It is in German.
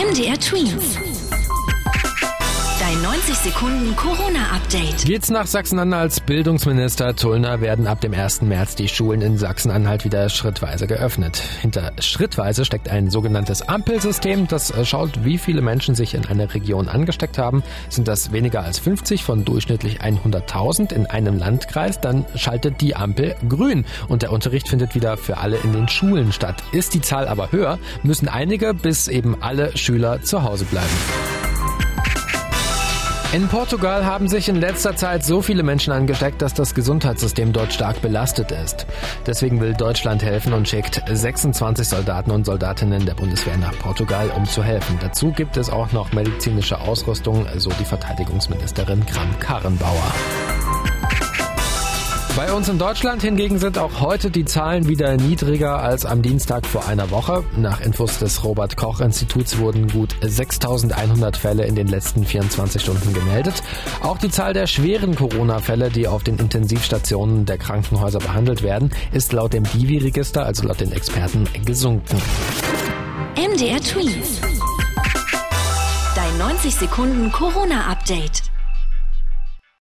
MDR Twins. Dein 90 Sekunden Corona-Update. Geht's nach Sachsen-Anhalts Bildungsminister Tullner werden ab dem 1. März die Schulen in Sachsen-Anhalt wieder schrittweise geöffnet. Hinter schrittweise steckt ein sogenanntes Ampelsystem, das schaut, wie viele Menschen sich in einer Region angesteckt haben. Sind das weniger als 50 von durchschnittlich 100.000 in einem Landkreis, dann schaltet die Ampel grün und der Unterricht findet wieder für alle in den Schulen statt. Ist die Zahl aber höher, müssen einige bis eben alle Schüler zu Hause bleiben. In Portugal haben sich in letzter Zeit so viele Menschen angesteckt, dass das Gesundheitssystem dort stark belastet ist. Deswegen will Deutschland helfen und schickt 26 Soldaten und Soldatinnen der Bundeswehr nach Portugal, um zu helfen. Dazu gibt es auch noch medizinische Ausrüstung, so die Verteidigungsministerin Kram-Karrenbauer. Bei uns in Deutschland hingegen sind auch heute die Zahlen wieder niedriger als am Dienstag vor einer Woche. Nach Infos des Robert Koch Instituts wurden gut 6100 Fälle in den letzten 24 Stunden gemeldet. Auch die Zahl der schweren Corona-Fälle, die auf den Intensivstationen der Krankenhäuser behandelt werden, ist laut dem Divi-Register, also laut den Experten, gesunken. MDR Twins. Dein 90 Sekunden Corona-Update.